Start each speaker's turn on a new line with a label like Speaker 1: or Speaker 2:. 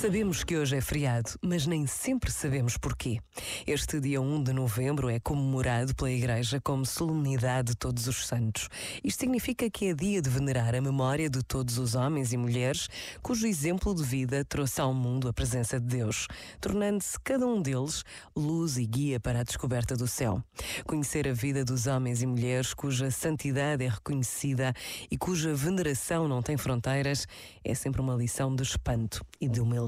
Speaker 1: Sabemos que hoje é feriado, mas nem sempre sabemos porquê. Este dia 1 de novembro é comemorado pela Igreja como solenidade de todos os santos. Isto significa que é dia de venerar a memória de todos os homens e mulheres cujo exemplo de vida trouxe ao mundo a presença de Deus, tornando-se cada um deles luz e guia para a descoberta do céu. Conhecer a vida dos homens e mulheres cuja santidade é reconhecida e cuja veneração não tem fronteiras é sempre uma lição de espanto e de humildade.